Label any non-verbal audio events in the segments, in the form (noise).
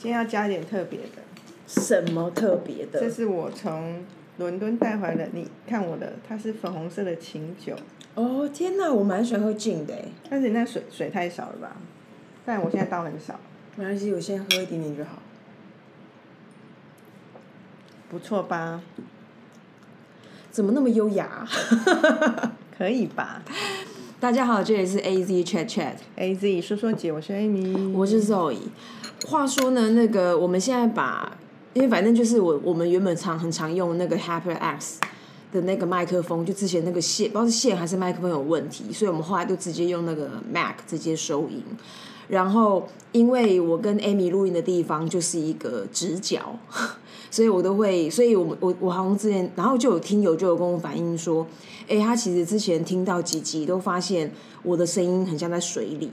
今天要加点特别的，什么特别的？这是我从伦敦带回来的。你看我的，它是粉红色的琴酒。哦天哪，我蛮喜欢喝劲的哎。但是你那水水太少了吧？但我现在倒很少。没关系，我先喝一点点就好。不错吧？怎么那么优雅？(laughs) 可以吧？大家好，这里是 A Z Chat Chat。A Z 说说姐，我是 Amy，我是 Zoe。话说呢，那个我们现在把，因为反正就是我我们原本常很常用那个 Hyper X 的那个麦克风，就之前那个线，不知道是线还是麦克风有问题，所以我们后来就直接用那个 Mac 直接收音。然后因为我跟 Amy 录音的地方就是一个直角，所以我都会，所以我们我我好像之前，然后就有听友就有跟我反映说。哎，他其实之前听到几集都发现我的声音很像在水里，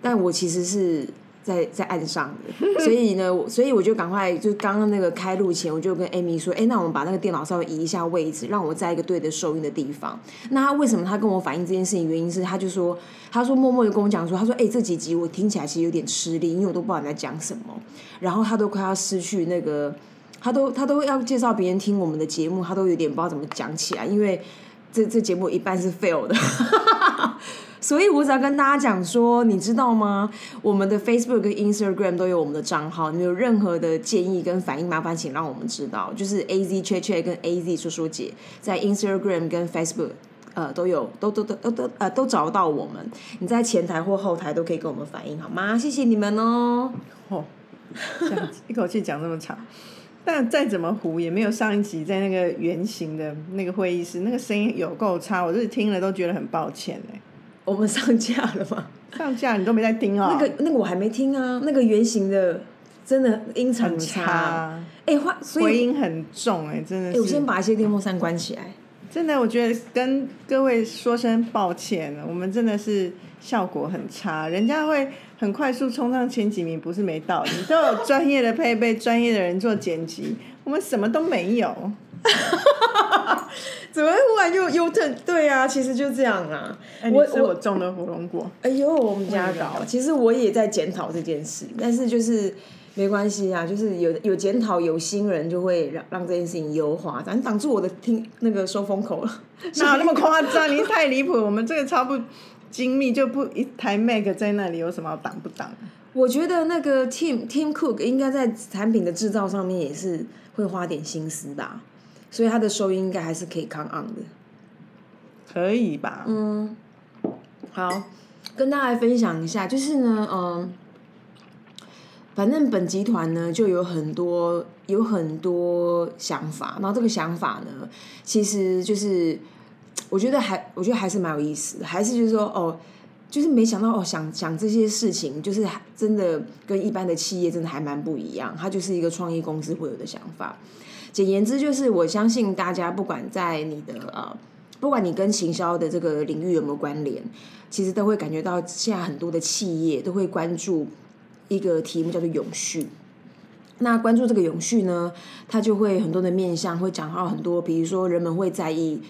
但我其实是在在岸上的，(laughs) 所以呢，所以我就赶快就刚刚那个开录前，我就跟 Amy 说，哎，那我们把那个电脑稍微移一下位置，让我在一个对的收音的地方。那他为什么他跟我反映这件事情？原因是他就说，他说默默的跟我讲说，他说，哎，这几集我听起来其实有点吃力，因为我都不知道你在讲什么，然后他都快要失去那个，他都他都要介绍别人听我们的节目，他都有点不知道怎么讲起来，因为。这这节目一半是 fail 的，(laughs) 所以我只要跟大家讲说，你知道吗？我们的 Facebook 跟 Instagram 都有我们的账号，你有任何的建议跟反应，麻烦请让我们知道。就是 A Z 切切跟 A Z 说说姐在 Instagram 跟 Facebook 呃都有，都都都都都呃都找到我们。你在前台或后台都可以跟我们反映，好吗？谢谢你们哦。哦，这样一口气讲这么长。但再怎么糊也没有上一集在那个圆形的那个会议室，那个声音有够差，我是听了都觉得很抱歉哎。我们上架了吗？上架你都没在听哦。那个那个我还没听啊，那个圆形的真的音很差。哎，话回音很重哎，真的。哎，我先把一些电风扇关起来。真的，我觉得跟各位说声抱歉，我们真的是效果很差，人家会。很快速冲上前几名不是没道理，都有专业的配备、专业的人做剪辑，我们什么都没有。(laughs) 怎么忽然又又特？对啊，其实就这样啊。我我种的火龙果。哎呦，我们家搞，其实我也在检讨这件事，但是就是没关系啊，就是有有检讨，有新人就会让让这件事情优化，咱挡住我的听那个收风口了。哪有那么夸张？你太离谱，我们这个差不。精密就不一台 Mac 在那里有什么挡不挡？我觉得那个 Tim Tim Cook 应该在产品的制造上面也是会花点心思的，所以它的收音应该还是可以 come on 的，可以吧？嗯，好，跟大家分享一下，就是呢，嗯，反正本集团呢就有很多有很多想法，然后这个想法呢，其实就是。我觉得还，我觉得还是蛮有意思的，还是就是说，哦，就是没想到哦，想想这些事情，就是真的跟一般的企业真的还蛮不一样。它就是一个创意公司会有的想法。简言之，就是我相信大家不管在你的呃，不管你跟行销的这个领域有没有关联，其实都会感觉到现在很多的企业都会关注一个题目叫做永续。那关注这个永续呢，它就会很多的面向会讲到很多，比如说人们会在意。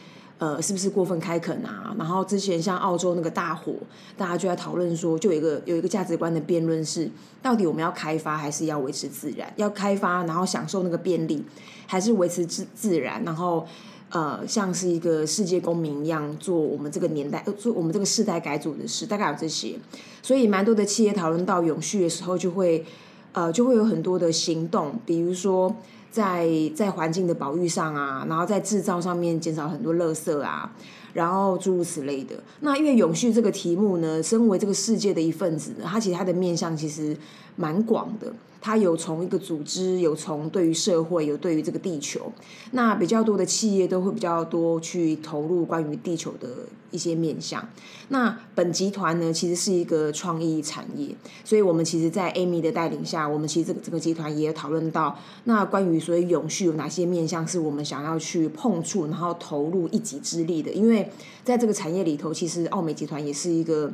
呃，是不是过分开垦啊？然后之前像澳洲那个大火，大家就在讨论说，就有一个有一个价值观的辩论是，到底我们要开发还是要维持自然？要开发然后享受那个便利，还是维持自自然？然后呃，像是一个世界公民一样做我们这个年代做我们这个世代改组的事，大概有这些。所以蛮多的企业讨论到永续的时候，就会呃就会有很多的行动，比如说。在在环境的保育上啊，然后在制造上面减少很多垃圾啊，然后诸如此类的。那因为永续这个题目呢，身为这个世界的一份子，它其实它的面向其实蛮广的。它有从一个组织，有从对于社会，有对于这个地球。那比较多的企业都会比较多去投入关于地球的一些面向。那本集团呢，其实是一个创意产业，所以我们其实，在 Amy 的带领下，我们其实这个这个集团也讨论到，那关于所谓永续有哪些面向是我们想要去碰触，然后投入一己之力的。因为在这个产业里头，其实奥美集团也是一个。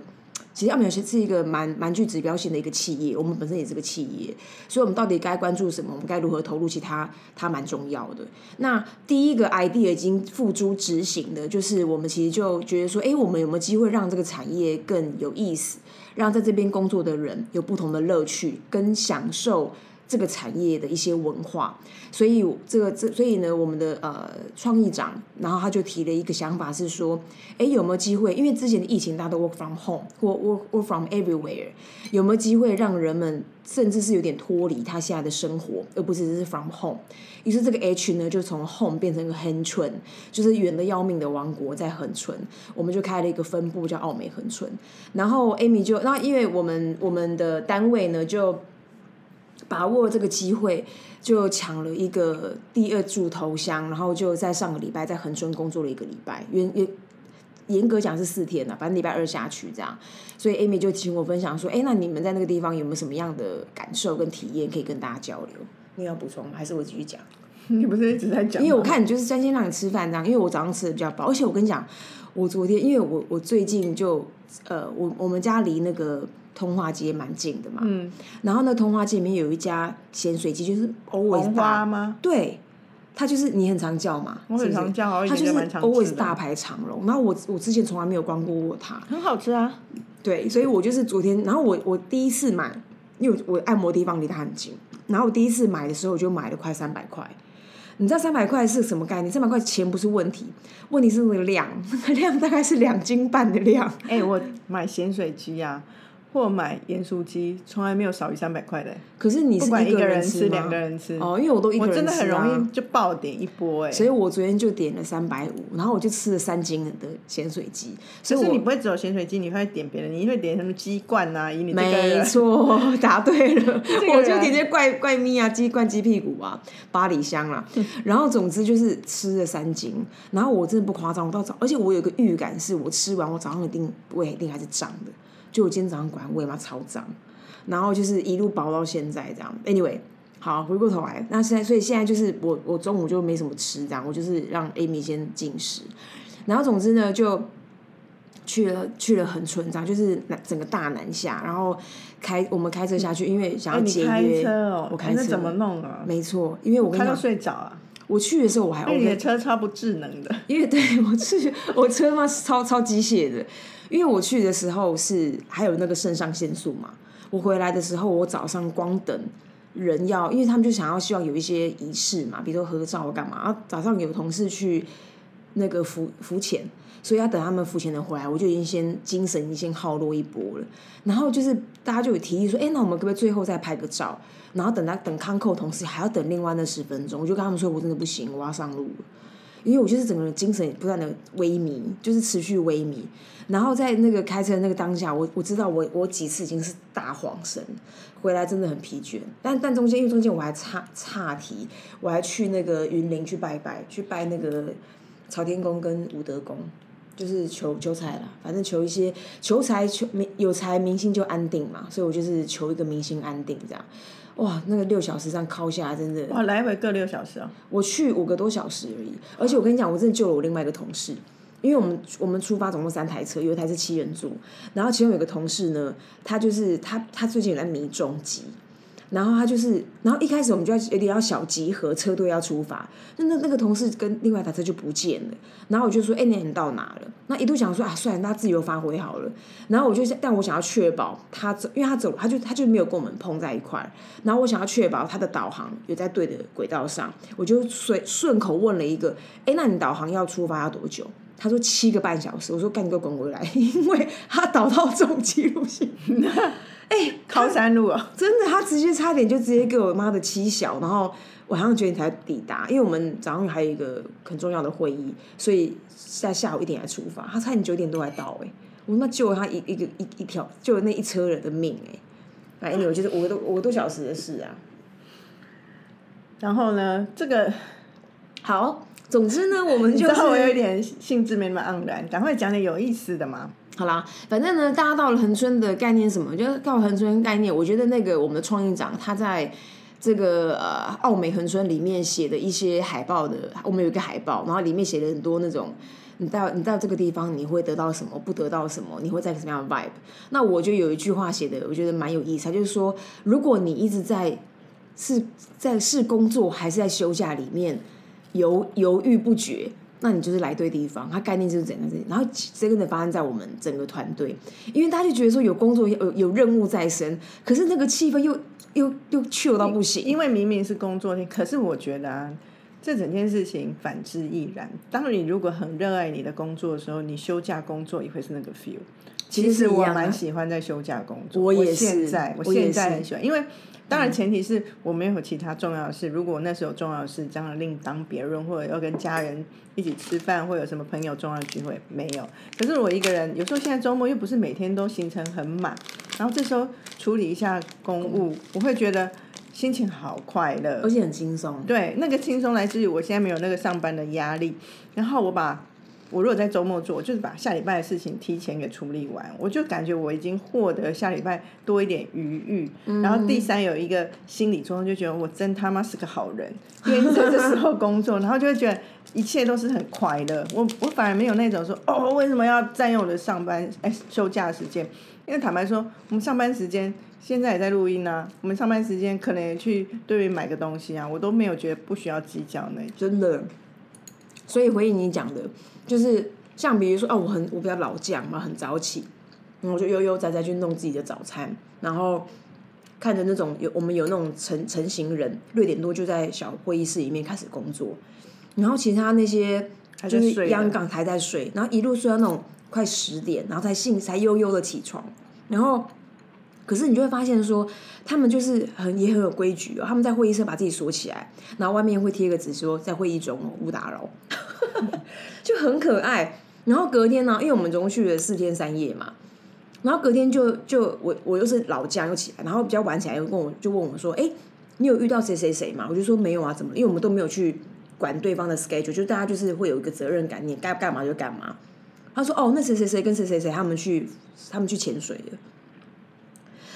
其实奥美是是一个蛮蛮具指标性的一个企业，我们本身也是个企业，所以我们到底该关注什么？我们该如何投入？其他它蛮重要的。那第一个 idea 已经付诸执行的，就是我们其实就觉得说，哎，我们有没有机会让这个产业更有意思，让在这边工作的人有不同的乐趣，跟享受这个产业的一些文化，所以这个这所以呢，我们的呃创意长，然后他就提了一个想法是说，哎，有没有机会？因为之前的疫情大家都 work from home 或 work work from everywhere，有没有机会让人们甚至是有点脱离他现在的生活，而不是只是 from home？于是这个 H 呢，就从 home 变成一个恒春，就是远的要命的王国在恒春，我们就开了一个分部叫奥美恒春，然后 Amy 就那因为我们我们的单位呢就。把握这个机会，就抢了一个第二柱头香，然后就在上个礼拜在恒春工作了一个礼拜，原原严格讲是四天了，反正礼拜二下去这样。所以 Amy 就请我分享说：“哎，那你们在那个地方有没有什么样的感受跟体验可以跟大家交流？你要补充吗？还是我继续讲？(laughs) 你不是一直在讲？因为我看你就是专心让你吃饭这样，因为我早上吃的比较饱，而且我跟你讲，我昨天因为我我最近就呃，我我们家离那个。通化街蛮近的嘛，嗯，然后呢通化街里面有一家咸水鸡，就是 always 大吗？对，它就是你很常叫嘛，我很常叫，它就是 always 大排长龙。然后我我之前从来没有光顾过它，很好吃啊。对，所以我就是昨天，然后我我第一次买，因为我按摩地方离它很近，然后我第一次买的时候我就买了快三百块。你知道三百块是什么概念？三百块钱不是问题，问题是那个量，那 (laughs) 个量大概是两斤半的量。哎，我买咸水鸡啊。或买盐酥鸡，从来没有少于三百块的。可是你是一个人吃，两个人吃哦，因为我都一个人吃啊。我真的很容易就爆点一波哎。所以我昨天就点了三百五，然后我就吃了三斤的咸水鸡。所以你不会只有咸水鸡，你会点别的，你会点什么鸡冠啊？以你没错，答对了，(laughs) 我就点些怪怪咪啊，鸡冠、鸡屁股啊，巴里香啊。然后总之就是吃了三斤，然后我真的不夸张，我到早，而且我有个预感，是我吃完我早上一定胃一定还是胀的。就我今天早上管胃嘛超脏，然后就是一路饱到现在这样。Anyway，好回过头来，那现在所以现在就是我我中午就没什么吃这样，我就是让 Amy 先进食，然后总之呢就去了去了很村这样，就是南整个大南下，然后开我们开车下去，因为想要节约。我开车怎么弄啊？没错，因为我开到睡着啊。我去的时候我还 OK。你的车超不智能的。因为对我去我车嘛超超机械的。因为我去的时候是还有那个肾上腺素嘛，我回来的时候我早上光等人要，因为他们就想要希望有一些仪式嘛，比如说合照干嘛。然后早上有同事去那个浮浮潜，所以要等他们浮潜的回来，我就已经先精神已经耗落一波了。然后就是大家就有提议说，哎，那我们可不可以最后再拍个照？然后等他等康扣同事还要等另外那十分钟，我就跟他们说，我真的不行，我要上路了。因为我就是整个人精神不断的萎靡，就是持续萎靡。然后在那个开车那个当下，我我知道我我几次已经是大晃神，回来真的很疲倦。但但中间因为中间我还差差题，我还去那个云林去拜拜，去拜那个朝天宫跟武德宫，就是求求财了。反正求一些求财求明有财明星就安定嘛，所以我就是求一个明星安定这样。哇，那个六小时这样靠下来，真的哇，来回各六小时啊！我去五个多小时而已，而且我跟你讲，我真的救了我另外一个同事，因为我们我们出发总共三台车，有一台是七人座，然后其中有个同事呢，他就是他他最近有在迷中级。然后他就是，然后一开始我们就要有点要小集合，车队要出发，那那那个同事跟另外一台车就不见了。然后我就说：“哎，你你到哪了？”那一度想说：“啊，算了，他自由发挥好了。”然后我就但我想要确保他走，因为他走，他就他就没有跟我们碰在一块儿。然后我想要确保他的导航有在对的轨道上，我就随顺口问了一个：“哎，那你导航要出发要多久？”他说：“七个半小时。”我说：“赶紧给我滚回来！”因为他导到重机路线。哎，(laughs) 靠山路啊！(laughs) 真的，他直接差点就直接给我妈的七小，然后晚上九点才抵达，因为我们早上还有一个很重要的会议，所以在下午一点才出发。他差点九点多才到，哎，我他妈救了他一一个一一条，救了那一车人的命，哎，反正我觉得五个多五个多小时的事啊。然后呢，这个好，总之呢，我们就是我有一点兴致没那么盎然，赶快讲点有意思的嘛。好啦，反正呢，大家到了恒春的概念什么，就是到恒春概念。我觉得那个我们的创意长他在这个呃奥美恒春里面写的一些海报的，我们有一个海报，然后里面写了很多那种，你到你到这个地方你会得到什么，不得到什么，你会在什么样的 vibe。那我就有一句话写的，我觉得蛮有意思，就是说，如果你一直在是在是工作还是在休假里面犹犹豫不决。那你就是来对地方，它概念就是怎样怎样，然后真的发生在我们整个团队，因为大家就觉得说有工作有有任务在身，可是那个气氛又又又去到不行，因为明明是工作天，可是我觉得啊，这整件事情反之亦然。当你如果很热爱你的工作的时候，你休假工作也会是那个 feel。其其实我蛮喜欢在休假工作，我也是现在我现在很喜欢，因为当然前提是我没有其他重要的事。如果那时候有重要的事，当然另当别论，或者要跟家人一起吃饭，或有什么朋友重要的聚会，没有。可是我一个人，有时候现在周末又不是每天都行程很满，然后这时候处理一下公务，我会觉得心情好快乐而。且很轻松。对，那个轻松来自于我现在没有那个上班的压力，然后我把我如果在周末做，我就是把下礼拜的事情提前给处理完，我就感觉我已经获得下礼拜多一点余裕。然后第三有一个心理作用，就觉得我真他妈是个好人，因为在这时候工作，然后就会觉得一切都是很快乐。我我反而没有那种说哦，为什么要占用我的上班哎休假时间？因为坦白说，我们上班时间现在也在录音啊，我们上班时间可能也去对面买个东西啊，我都没有觉得不需要计较那。真的。所以回应你讲的，就是像比如说，哦，我很我比较老将嘛，很早起，然后我就悠悠哉哉去弄自己的早餐，然后看着那种有我们有那种成成型人，六点多就在小会议室里面开始工作，然后其他那些就是央港还在睡，然后一路睡到那种快十点，然后才醒才悠悠的起床，然后。可是你就会发现说，他们就是很也很有规矩哦。他们在会议室把自己锁起来，然后外面会贴个纸说在会议中哦，勿打扰，(laughs) 就很可爱。然后隔天呢，因为我们总共去了四天三夜嘛，然后隔天就就我我又是老将又起来，然后比较晚起来又跟我就问我说，哎，你有遇到谁谁谁吗？我就说没有啊，怎么？因为我们都没有去管对方的 schedule，就大家就是会有一个责任感，你该干嘛就干嘛。他说哦，那谁谁谁跟谁谁谁他们去他们去潜水了。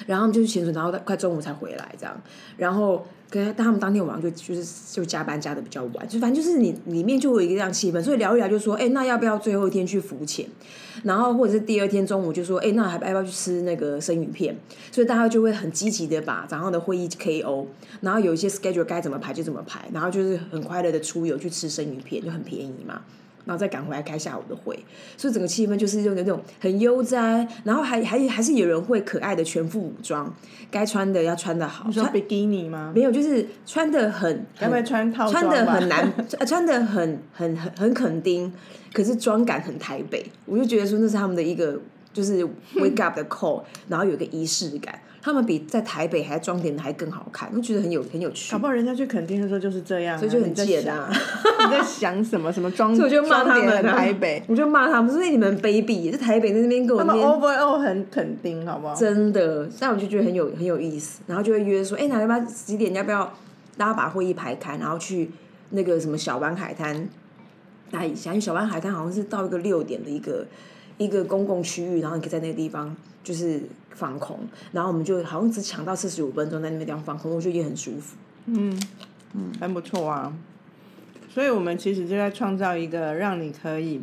然后就去潜水，然后快中午才回来这样。然后跟他们当天晚上就就是就加班加的比较晚，就反正就是你里面就有一个这样气氛，所以聊一聊就说，哎，那要不要最后一天去浮潜？然后或者是第二天中午就说，哎，那还要不要去吃那个生鱼片？所以大家就会很积极的把早上的会议 KO，然后有一些 schedule 该怎么排就怎么排，然后就是很快乐的出游去吃生鱼片，就很便宜嘛。然后再赶回来开下午的会，所以整个气氛就是用那种很悠哉，然后还还还是有人会可爱的全副武装，该穿的要穿的好，你说穿比基尼吗？没有就是穿的很要不要穿套穿的很难，(laughs) 呃穿的很很很很肯定，可是妆感很台北，我就觉得说那是他们的一个就是 wake up 的 call，然后有一个仪式感，他们比在台北还装点的还更好看，我觉得很有很有趣搞。不好人家去垦丁的时候就是这样啊、所以就很贱啊！(laughs) 你在想什么？什么装？(laughs) 所以我就骂他们啊台北，(laughs) 我就骂他们，说你们卑鄙，在台北在那边跟我他们那边 overall 很肯定，好不好？真的，但我就觉得很有很有意思，然后就会约说，哎、那要不要几点？要不要大家把会议排开，然后去那个什么小湾海滩待一下？因为小湾海滩好像是到一个六点的一个一个公共区域，然后你可以在那个地方就是放空，然后我们就好像只抢到四十五分钟在那个地方放空，我觉得也很舒服。嗯嗯很不错啊。所以我们其实就在创造一个让你可以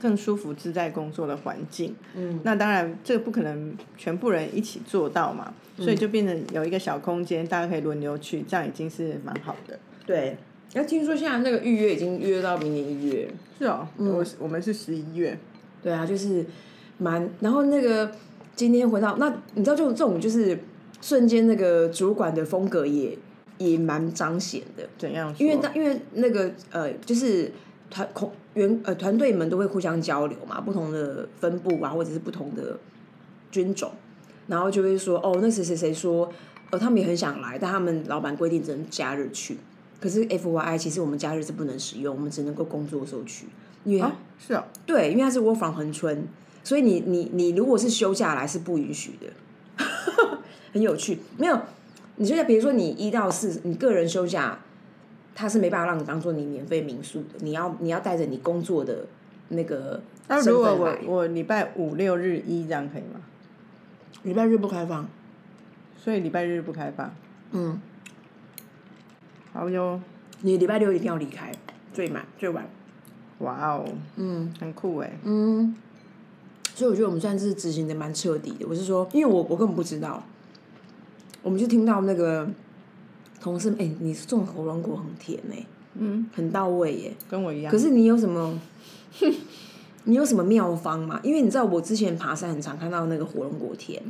更舒服自在工作的环境。嗯，那当然这个不可能全部人一起做到嘛，所以就变成有一个小空间，大家可以轮流去，这样已经是蛮好的。对，要听说现在那个预约已经约到明年一月。是哦，我我们是十一月，对啊，就是蛮，然后那个今天回到那，你知道这种这种就是瞬间那个主管的风格也也蛮彰显的，怎样？因为他因为那个呃就是团空员呃团队们都会互相交流嘛，不同的分部啊或者是不同的军种，然后就会说哦那谁谁谁说呃他们也很想来，但他们老板规定只能假日去。可是 F Y I 其实我们假日是不能使用，我们只能够工作的时候去，因为啊，是啊，对，因为它是 work from 恒春，所以你你你如果是休假来是不允许的，(laughs) 很有趣。没有，你就像，比如说你一到四，你个人休假，他是没办法让你当做你免费民宿的，你要你要带着你工作的那个那如果我。我礼拜五六日一这样可以吗？礼拜日不开放，所以礼拜日不开放。嗯，好哟，你礼拜六一定要离开，最晚最晚。哇哦，嗯很酷哎。嗯，所以我觉得我们算是执行的蛮彻底的。我是说，因为我我根本不知道，我们就听到那个同事，哎、你这种火龙果很甜哎、嗯，很到位耶。跟我一样。可是你有什么？(laughs) 你有什么妙方吗？因为你知道我之前爬山很常看到那个火龙果田，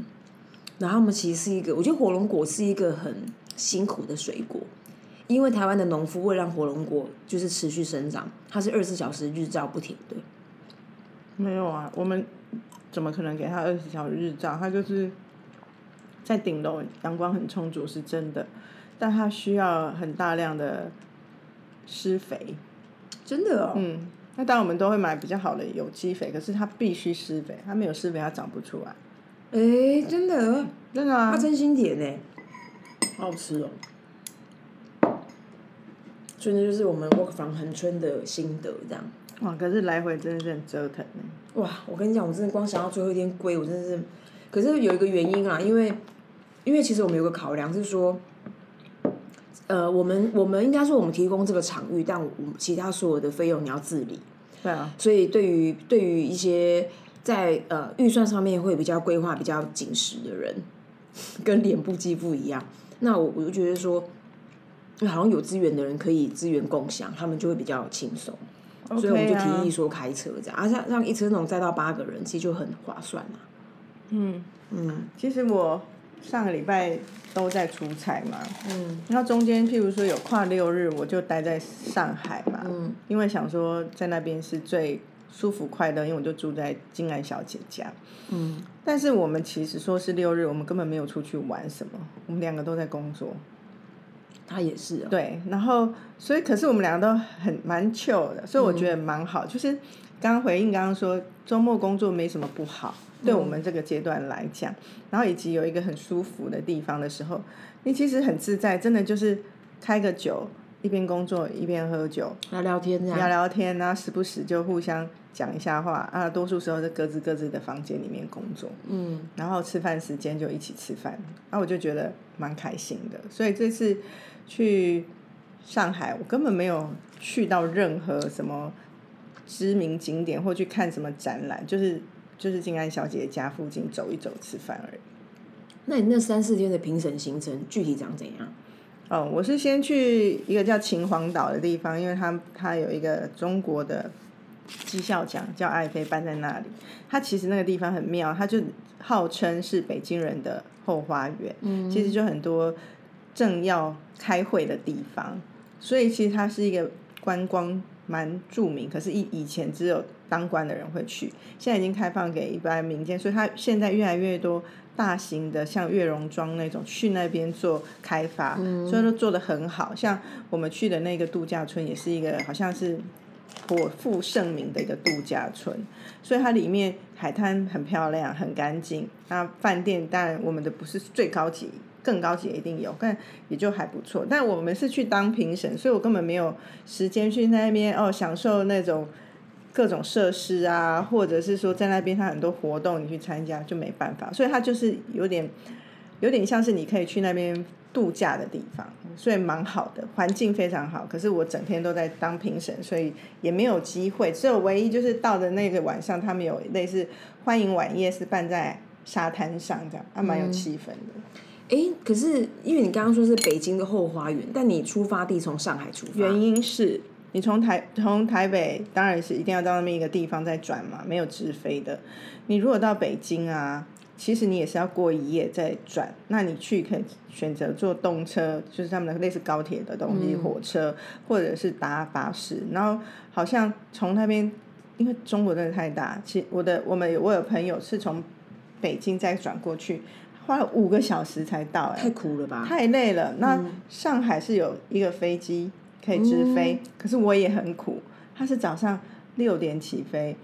然后他们其实是一个，我觉得火龙果是一个很辛苦的水果，因为台湾的农夫为了让火龙果就是持续生长，它是二十四小时日照不停的。没有啊，我们怎么可能给它二十小时日照？它就是在顶楼，阳光很充足是真的，但它需要很大量的施肥。真的哦，嗯，那当然我们都会买比较好的有机肥，可是它必须施肥，它没有施肥它长不出来。哎，真的，真的啊，它真心甜呢，好好吃哦。所以这就是我们 work from 恒春的心得，这样。哇，可是来回真的是很折腾呢。哇，我跟你讲，我真的光想到最后一天归，我真的是，可是有一个原因啊，因为，因为其实我们有个考量是说，呃，我们我们应该说我们提供这个场域，但我们其他所有的费用你要自理，对啊，所以对于对于一些在呃预算上面会比较规划比较紧实的人，跟脸部肌肤一样，那我我就觉得说，好像有资源的人可以资源共享，他们就会比较轻松。所以我们就提议说开车这样，啊，像让一车那种载到八个人，其实就很划算啊。嗯，嗯。其实我上个礼拜都在出差嘛，嗯。然后中间譬如说有跨六日，我就待在上海嘛，嗯。因为想说在那边是最舒服快乐，因为我就住在金安小姐家。嗯，但是我们其实说是六日，我们根本没有出去玩什么，我们两个都在工作。他也是啊。对，然后所以可是我们两个都很蛮 chill 的，所以我觉得蛮好。就是刚刚回应刚刚说周末工作没什么不好，对我们这个阶段来讲，然后以及有一个很舒服的地方的时候，你其实很自在，真的就是开个酒，一边工作一边喝酒，聊聊天这样。聊聊天，然后时不时就互相讲一下话啊，多数时候在各自各自的房间里面工作。嗯然后吃饭时间就一起吃饭，那我就觉得蛮开心的。所以这次去上海，我根本没有去到任何什么知名景点或去看什么展览，就是就是静安小姐家附近走一走吃饭而已。那你那三四天的评审行程具体长怎样？哦，我是先去一个叫秦皇岛的地方，因为它它有一个中国的绩效奖叫爱妃办在那里。它其实那个地方很妙，它就号称是北京人的后花园，嗯。其实就很多政要开会的地方，所以其实它是一个观光蛮著名，可是以以前只有当官的人会去，现在已经开放给一般民间，所以它现在越来越多大型的像月榕庄那种去那边做开发，所以都做得很好。像我们去的那个度假村也是一个好像是颇负盛名的一个度假村，所以它里面海滩很漂亮，很干净。那饭店当然我们的不是最高级，更高级一定有，但也就还不错。但我们是去当评审，所以我根本没有时间去那边哦享受那种各种设施啊，或者是说在那边它很多活动你去参加就没办法，所以它就是有点有点像是你可以去那边度假的地方，所以蛮好的，环境非常好。可是我整天都在当评审，所以也没有机会。只有唯一就是到的那个晚上，他们有类似欢迎晚宴是办在沙滩上这样，还、蛮有气氛的。哎，可是因为你刚刚说是北京的后花园，但你出发地从上海出发，原因是你从台从台北当然是一定要到那么一个地方再转嘛，没有直飞的。你如果到北京啊，其实你也是要过一夜再转。那你去可以选择坐动车，就是他们的类似高铁的东西，火车或者是搭巴士。然后好像从那边，因为中国真的太大，其实我的我们我有朋友是从北京再转过去，花了五个小时才到、哎，太苦了吧？太累了。那上海是有一个飞机可以直飞，可是我也很苦。它是早上六点起飞，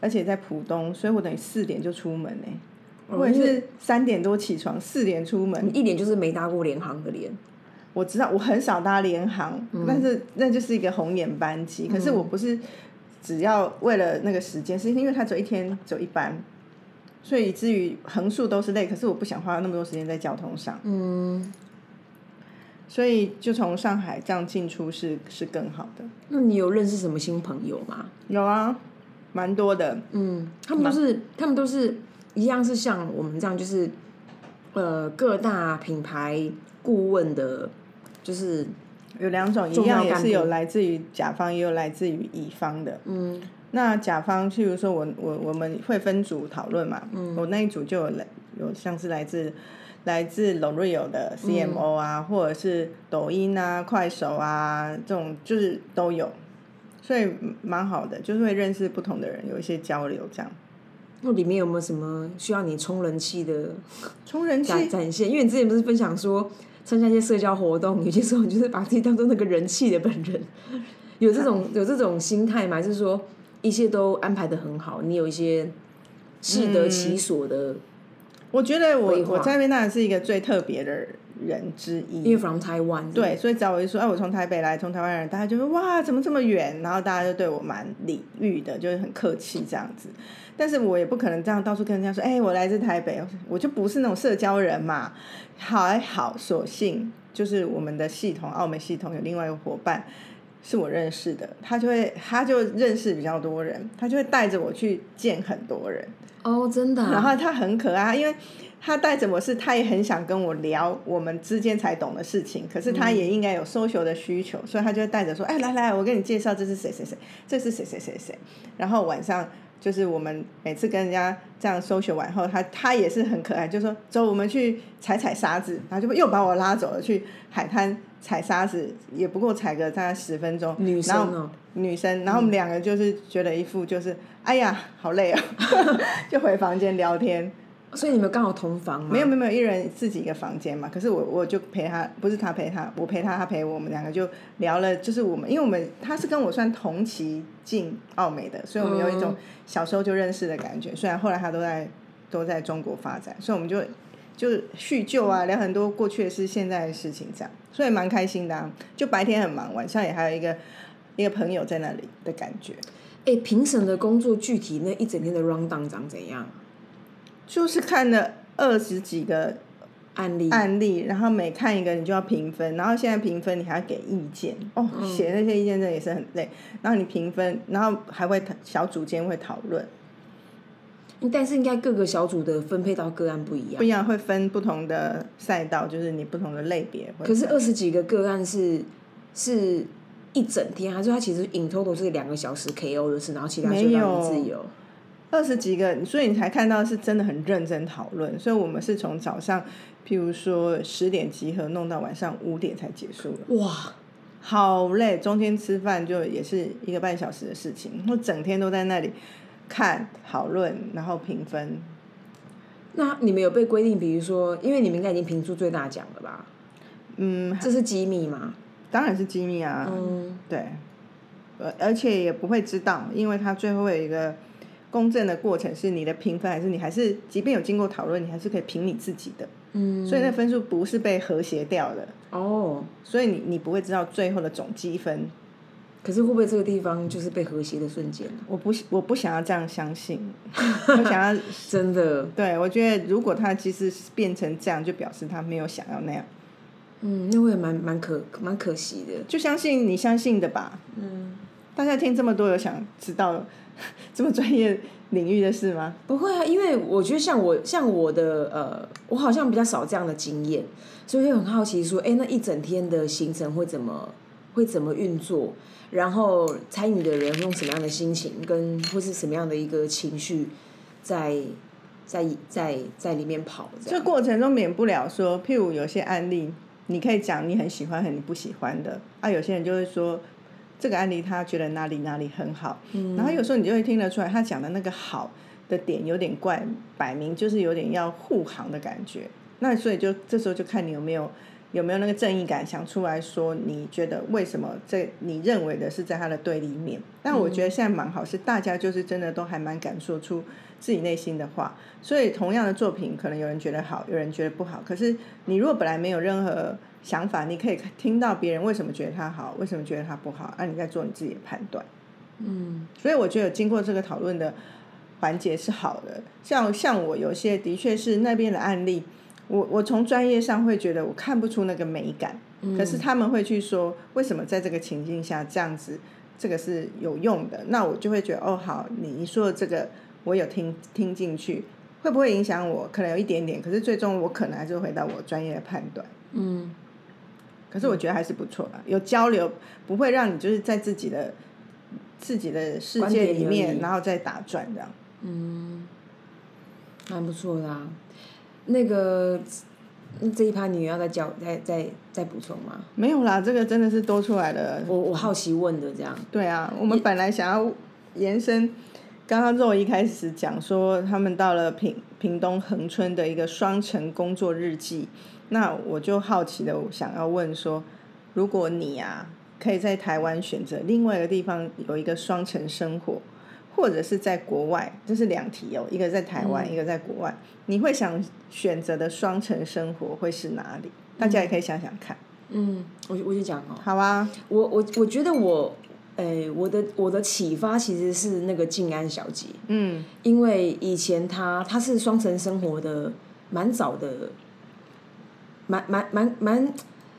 而且在浦东，所以我等于四点就出门呢、我也是三点多起床，四点出门。你一点就是没搭过联航的脸。我知道我很少搭联航，但是那就是一个红眼班机。可是我不是只要为了那个时间，是因为它只有一天走一班，所以以至于横竖都是累。可是我不想花那么多时间在交通上。嗯，所以就从上海这样进出是是更好的。那你有认识什么新朋友吗？有啊，蛮多的。嗯，他们都是他们都是一样是像我们这样，就是呃各大品牌顾问的，就是有两种，一样也是有来自于甲方，也有来自于乙方的。嗯。那甲方，譬如说我我我们会分组讨论嘛，嗯。我那一组就有来有像是来自来自 L'Oreal 的 CMO 啊，嗯。或者是抖音啊、快手啊这种，就是都有，所以蛮好的，就是会认识不同的人，有一些交流这样。那里面有没有什么需要你充人气的 (laughs) 充人气，展展现？因为你之前不是分享说参加一些社交活动，有些时候你就是把自己当做那个人气的本人，有这种有这种心态吗？就是说一切都安排的很好，你有一些适得其所的？我觉得我我在那边当然是一个最特别的人之一，因为 from Taiwan，对，所以只要我一说，哎，我从台北来，从台湾人，大家就会哇，怎么这么远？然后大家就对我蛮礼遇的，就是很客气这样子。但是我也不可能这样到处跟人家说，哎，我来自台北，我就不是那种社交人嘛。还好，所幸就是我们的系统，澳门系统有另外一个伙伴是我认识的，他就会他就认识比较多人，他就会带着我去见很多人。哦，真的啊、然后他很可爱，因为他带着我是，他也很想跟我聊我们之间才懂的事情，可是他也应该有 social 的需求，所以他就会带着说，哎，来来，我跟你介绍，这是谁谁谁，这是谁谁谁谁。然后晚上就是我们每次跟人家这样 social 完后，他他也是很可爱，就说走，我们去踩踩沙子，然后就又把我拉走了去海滩踩沙子，也不过踩个大概十分钟。女生然后哦，女生，然后我们两个就是觉得一副就是，哎呀，好累哦，(laughs) 就回房间聊天。所以你们刚好同房吗？没有没有没有，一人自己一个房间嘛。可是我我就陪他，不是他陪他，我陪他，他陪我，我们两个就聊了，就是我们，因为我们他是跟我算同期进澳美的，所以我们有一种小时候就认识的感觉。虽然后来他都在都在中国发展，所以我们就就叙旧啊，聊很多过去的事、现在的事情，这样，所以蛮开心的啊。就白天很忙，晚上也还有一个一个朋友在那里的感觉。哎，评审的工作具体那一整天的 round down 长怎样？就是看了二十几个案例案例，然后每看一个你就要评分，然后现在评分你还要给意见哦，写那些意见真的也是很累。然后你评分，然后还会讨小组间会讨论，但是应该各个小组的分配到个案不一样不。一样会分不同的赛道，就是你不同的类别。可是二十几个个案是是一整天，还是它其实 in total 是两个小时 KO 的事，然后其他就让你自由。二十几个，所以你才看到是真的很认真讨论。所以我们是从早上，譬如说十点集合，弄到晚上五点才结束了。哇，好累，中间吃饭就也是一个半小时的事情，我整天都在那里看讨论，然后评分。那你们有被规定，比如说，因为你们应该已经评出最大奖了吧？嗯，这是机密吗？当然是机密啊，嗯，对，而而且也不会知道，因为他最后有一个公正的过程，是你的评分还是你还是，即便有经过讨论，你还是可以评你自己的，嗯，所以那分数不是被和谐掉的，哦，所以你你不会知道最后的总积分。可是会不会这个地方就是被和谐的瞬间？我不我不想要这样相信，(laughs) 我想要 (laughs) 真的，对，我觉得如果他其实变成这样，就表示他没有想要那样。嗯，那会蛮蛮可蛮可惜的。就相信你相信的吧。嗯，大家听这么多，有想知道 (laughs) 这么专业领域的事吗？不会啊，因为我觉得像我像我的呃，我好像比较少这样的经验，所以就很好奇说，哎，那一整天的行程会怎么会怎么运作？然后参与的人用什么样的心情，跟或是什么样的一个情绪在在在在里面跑？这这过程中免不了说，譬如有些案例，你可以讲你很喜欢和你不喜欢的，啊，有些人就会说这个案例他觉得哪里哪里很好，嗯然后有时候你就会听得出来，他讲的那个好的点有点怪，摆明就是有点要护航的感觉。那所以就这时候就看你有没有有没有那个正义感，想出来说你觉得为什么这你认为的是在他的对立面。但我觉得现在蛮好，是大家就是真的都还蛮敢说出自己内心的话。所以同样的作品，可能有人觉得好，有人觉得不好。可是你如果本来没有任何想法，你可以听到别人为什么觉得他好，为什么觉得他不好，那、你再做你自己的判断。嗯所以我觉得经过这个讨论的环节是好的。像像我有些的确是那边的案例，我我从专业上会觉得我看不出那个美感，可是他们会去说为什么在这个情境下这样子，这个是有用的，那我就会觉得哦好，你你说的这个我有听听进去，会不会影响我？可能有一点点，可是最终我可能还是回到我专业的判断。嗯可是我觉得还是不错吧，有交流不会让你就是在自己的自己的世界里面，然后再打转这样。嗯蛮不错的啊。那个这一趴你要再教再再再补充吗？没有啦，这个真的是多出来的。我我好奇问的这样。对啊，我们本来想要延伸，刚刚肉一开始讲说他们到了屏屏东恒春的一个双城工作日记，那我就好奇的想要问说，如果你啊可以在台湾选择另外一个地方有一个双城生活，或者是在国外，这是两题哦，一个在台湾，一个在国外，你会想选择的双城生活会是哪里？大家也可以想想看，嗯，我我就讲哦，好啊，我我我觉得我，诶、我的我的启发其实是那个静安小姐，嗯因为以前她她是双城生活的蛮早的，蛮蛮蛮蛮，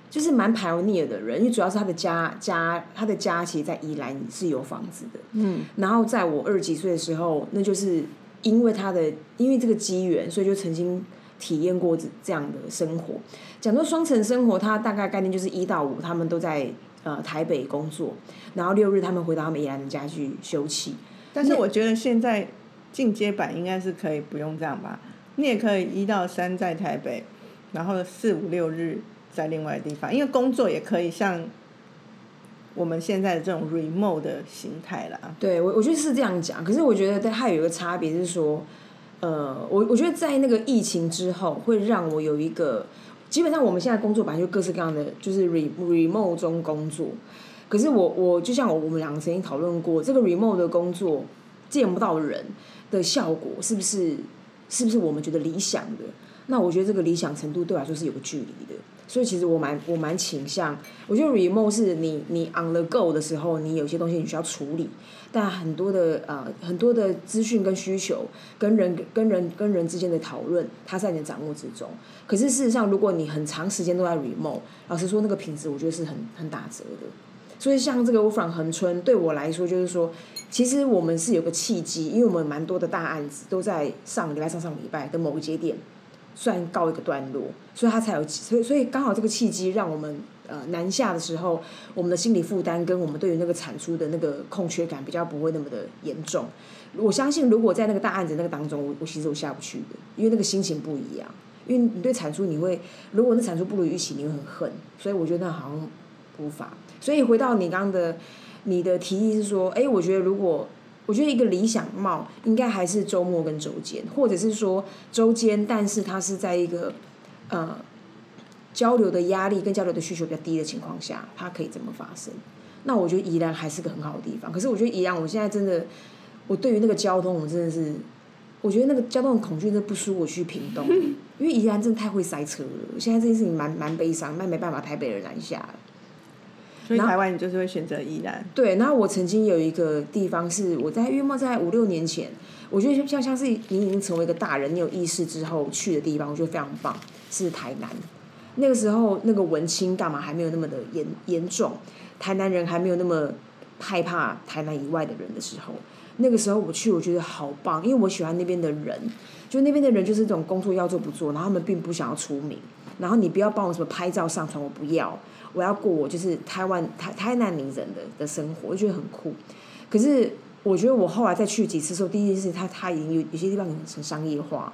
就是蛮 pioneer 的人，因为主要是她的家家她的家其实在宜兰是有房子的，嗯然后在我二十几岁的时候，那就是因为他的因为这个机缘，所以就曾经体验过这这样的生活。讲到双层生活，它大概概念就是一到五他们都在呃台北工作，然后六日他们回到他们宜兰的家去休憩。但是我觉得现在进阶版应该是可以不用这样吧，你也可以一到三在台北，然后四五六日在另外的地方，因为工作也可以像我们现在的这种 remote 的形态啦。对我，我觉得是这样讲。可是我觉得它有一个差别是说，呃，我我觉得在那个疫情之后，会让我有一个，基本上我们现在工作本来就各式各样的，就是 re remote 中工作。可是我我就像我我们两个曾经讨论过，这个 remote 的工作见不到人的效果是不是是不是我们觉得理想的？那我觉得这个理想程度对我来说是有个距离的。所以其实我蛮我蛮倾向，我觉得 remote 是你你 on the go 的时候，你有些东西你需要处理，但很多的呃很多的资讯跟需求，跟人跟人跟人之间的讨论，它在你的掌握之中。可是事实上，如果你很长时间都在 remote，老实说，那个品质我觉得是很很打折的。所以像这个我返恒春对我来说，就是说，其实我们是有个契机，因为我们蛮多的大案子都在上个礼拜、上上个礼拜的某个节点算告一个段落，所以他才有，所以所以刚好这个契机让我们呃南下的时候，我们的心理负担跟我们对于那个产出的那个空缺感比较不会那么的严重。我相信如果在那个大案子那个当中，我我其实我下不去的，因为那个心情不一样。因为你对产出你会，如果那产出不如预期，你会很恨，所以我觉得那好像无法。所以回到你刚刚的，你的提议是说，哎，我觉得如果我觉得一个理想帽应该还是周末跟周间，或者是说周间，但是它是在一个呃交流的压力跟交流的需求比较低的情况下，它可以怎么发生？那我觉得宜兰还是个很好的地方。可是我觉得宜兰，我现在真的，我对于那个交通，我真的是，我觉得那个交通的恐惧，真的不输我去屏东，(laughs) 因为宜兰真的太会塞车了。现在这件事情蛮蛮悲伤，那没办法，台北人南下了。所以台湾你就是会选择宜兰。对，然后我曾经有一个地方是我在约莫在五六年前，我觉得像像是你已经成为一个大人，你有意识之后去的地方，我觉得非常棒，是台南。那个时候那个文青干嘛还没有那么的严严重，台南人还没有那么害怕台南以外的人的时候，那个时候我去，我觉得好棒，因为我喜欢那边的人，就那边的人就是这种工作要做不做，然后他们并不想要出名，然后你不要帮我什么拍照上传，我不要，我要过我就是台湾台台南名人的的生活，我觉得很酷。可是我觉得我后来再去几次的时候，第一件事它它已经有有些地方很商业化，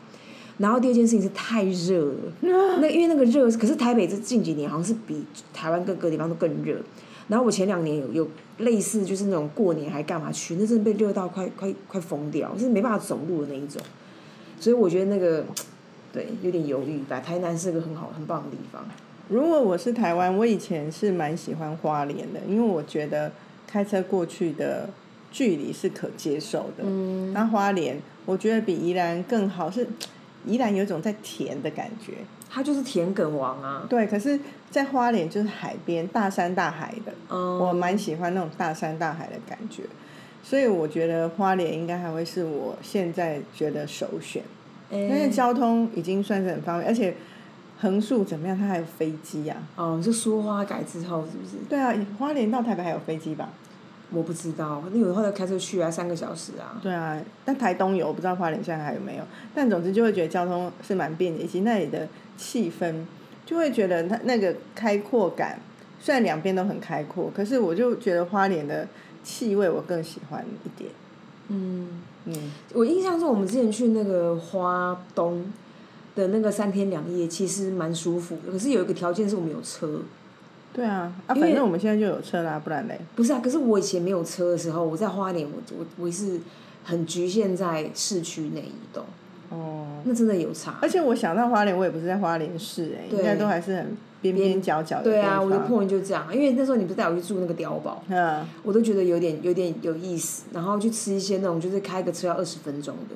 然后第二件事情是太热了，那因为那个热，可是台北这近几年好像是比台湾各个地方都更热。然后我前两年有有类似就是那种过年还干嘛去，那真的被热到快快快疯掉，就是没办法走路的那一种。所以我觉得那个对有点犹豫吧。台南是个很好很棒的地方。如果我是台湾，我以前是蛮喜欢花莲的，因为我觉得开车过去的距离是可接受的。嗯，那花莲我觉得比宜兰更好，是 (tsk) 宜兰有一种在甜的感觉。它就是田埂王啊。对，可是，在花莲就是海边，大山大海的，嗯，我蛮喜欢那种大山大海的感觉。所以我觉得花莲应该还会是我现在觉得首选，因为哎交通已经算是很方便，而且横竖怎么样，它还有飞机啊。哦，是说苏花改之后是不是？对啊，花莲到台北还有飞机吧？我不知道，你有后来开车去啊，三个小时啊。对啊，但台东有，我不知道花莲现在还有没有。但总之就会觉得交通是蛮便捷，以及那里的气氛，就会觉得它那个开阔感，虽然两边都很开阔，可是我就觉得花莲的气味我更喜欢一点。嗯，嗯，我印象中我们之前去那个花东的那个三天两夜，其实蛮舒服的。可是有一个条件是我们有车，对啊，啊，反正我们现在就有车啦，不然嘞。不是啊？可是我以前没有车的时候，我在花莲，我我我是很局限在市区内移动，哦，那真的有差。而且我想到花莲，我也不是在花莲市哎、对应该都还是很边边角角的对啊，我的地方 point 就这样，因为那时候你不是带我去住那个碉堡，(laughs) 嗯，我都觉得有点有点有意思，然后去吃一些那种就是开个车要二十分钟的。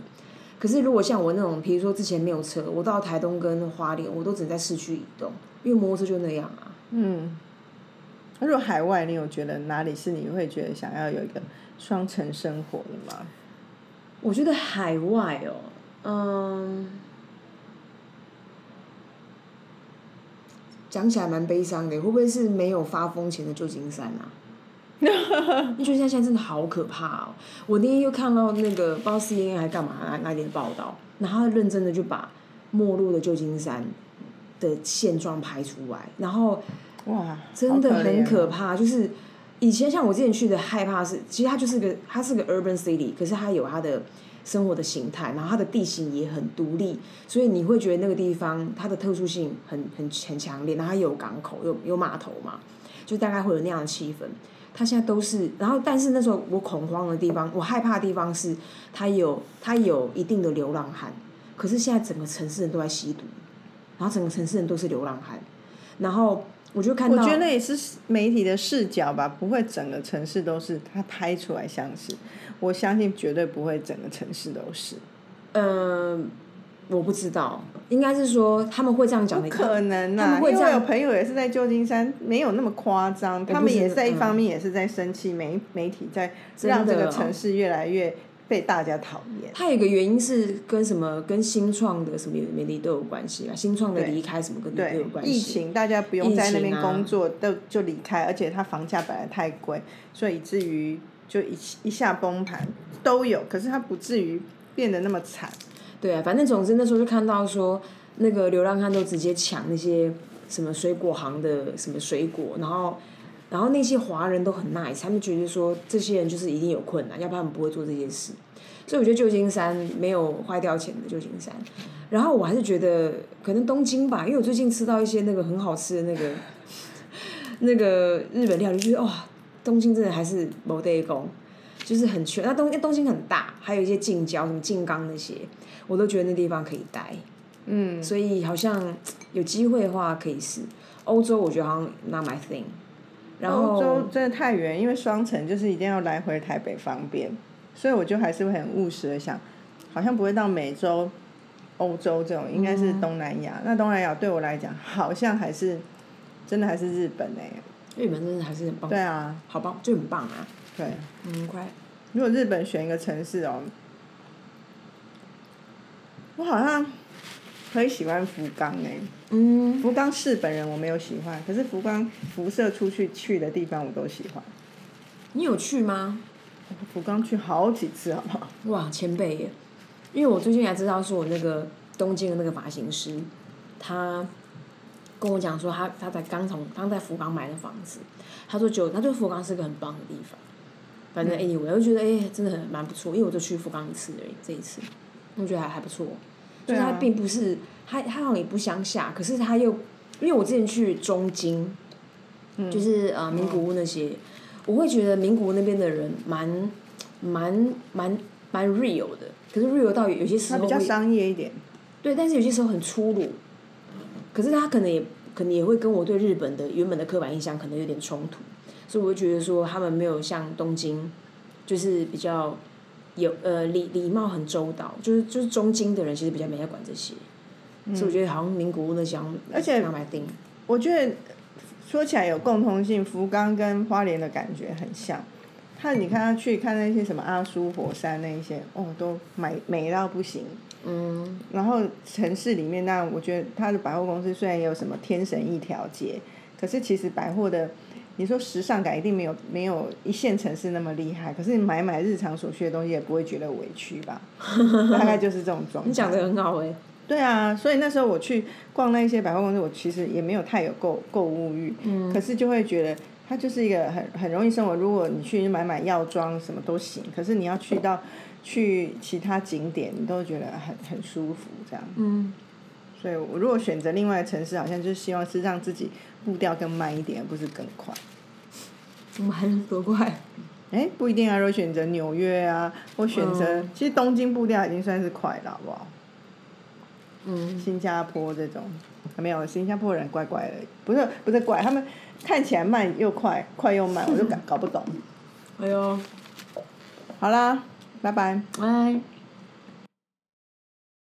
可是如果像我那种，比如说之前没有车，我到台东跟花莲，我都只能在市区移动，因为摩托车就那样啊。嗯，那如果海外，你有觉得哪里是你会觉得想要有一个双城生活的吗？我觉得海外哦，嗯，讲起来蛮悲伤的，会不会是没有发疯前的旧金山啊？因为旧金山现在真的好可怕哦！我那天又看到那个不知道 CNN 还干嘛哪哪里的报道，然后他认真的就把没落的旧金山的现状拍出来，然后哇，真的很可怕。怕，就是以前像我之前去的害怕是，其实它就是个它是个 urban city，可是它有它的生活的形态，然后它的地形也很独立，所以你会觉得那个地方它的特殊性很很很强烈，然后它有港口有有码头嘛，就大概会有那样的气氛。它现在都是，然后但是那时候我恐慌的地方，我害怕的地方是他有他有一定的流浪汉，可是现在整个城市人都在吸毒，然后整个城市人都是流浪汉，然后我就看到，我觉得那也是媒体的视角吧，不会整个城市都是他拍出来像是，我相信绝对不会整个城市都是，嗯，我不知道，应该是说他们会这样讲可能他呐、们会这样因为我有朋友也是在旧金山，没有那么夸张，他们也在一嗯方面也是在生气媒媒体在让这个哦城市越来越被大家讨厌。它有一个原因是跟什么跟新创的什么媒体都有关系啊，新创的离开什么跟都对有关系。疫情，大家不用在那边工作，都就离开，而且它房价本来太贵，所以以至于就一一下崩盘都有，可是它不至于变得那么惨。对啊，反正总之那时候就看到说，那个流浪汉都直接抢那些什么水果行的什么水果，然后然后那些华人都很 nice，他们觉得说这些人就是一定有困难，要不然他们不会做这些事。所以我觉得旧金山没有坏掉钱的旧金山，然后我还是觉得可能东京吧，因为我最近吃到一些那个很好吃的那个 (laughs) 那个日本料理，就觉得哇，东京真的还是某地工，就是很全。那东东京很大，还有一些近郊什么静冈那些，我都觉得那地方可以待。嗯，所以好像有机会的话可以试。欧洲我觉得好像 not my thing。然欧洲后真的太远，因为双城就是一定要来回台北方便，所以我就还是会很务实的想，好像不会到美洲、欧洲这种，应该是东南亚。那东南亚对我来讲，好像还是真的还是日本哎、日本真的还是很棒，对啊，好棒，就很棒啊。对。嗯，快。如果日本选一个城市哦，我好像很喜欢福冈哎、嗯，福冈市本人我没有喜欢，可是福冈辐射出去去的地方我都喜欢。你有去吗？福冈去好几次，好不好？哇，前辈耶！因为我最近才知道，是我那个东京的那个发型师，他跟我讲说他他在刚从刚在福冈买的房子，他说就，他说福冈是个很棒的地方。反正 anyway，我就觉得哎、真的很蛮不错，因为我就去福冈一次而已，这一次，我觉得还还不错。就是它并不是，它它好像也不乡下，可是它又，因为我之前去中京，嗯就是呃名古屋那些，我会觉得名古屋那边的人蛮蛮蛮蛮 real 的，可是 real 到有些时它比较候商业一点。对，但是有些时候很粗鲁，可是他可能也可能也会跟我对日本的原本的刻板印象可能有点冲突，所以我会觉得说他们没有像东京，就是比较有呃礼礼貌很周到，就是就是中京的人其实比较没在管这些，所以我觉得好像名古屋那些而且拿来定，我觉得说起来有共通性，福冈跟花莲的感觉很像。他你看他去看那些什么阿苏火山那一些，哦，都美美到不行。嗯，然后城市里面，那我觉得他的百货公司虽然也有什么天神一条街，可是其实百货的，你说时尚感一定没有没有一线城市那么厉害。可是你买买日常所需的东西也不会觉得委屈吧？大概就是这种状态。(laughs) 你讲的很好哎、对啊，所以那时候我去逛那些百货公司，我其实也没有太有购购物欲，嗯可是就会觉得它就是一个很很容易生活。如果你去买买药妆什么都行，可是你要去到去其他景点，你都觉得很很舒服这样。嗯，所以我如果选择另外的城市，好像就是希望是让自己步调更慢一点，而不是更快。怎么还能多快？哎，不一定啊，如果选择纽约啊，或选择、嗯其实东京步调已经算是快了，好不好？嗯，新加坡这种，没有新加坡人怪怪的，不是不是怪，他们看起来慢又快，快又慢，我就搞 (laughs) 搞不懂。哎呦，好啦，拜拜。哎。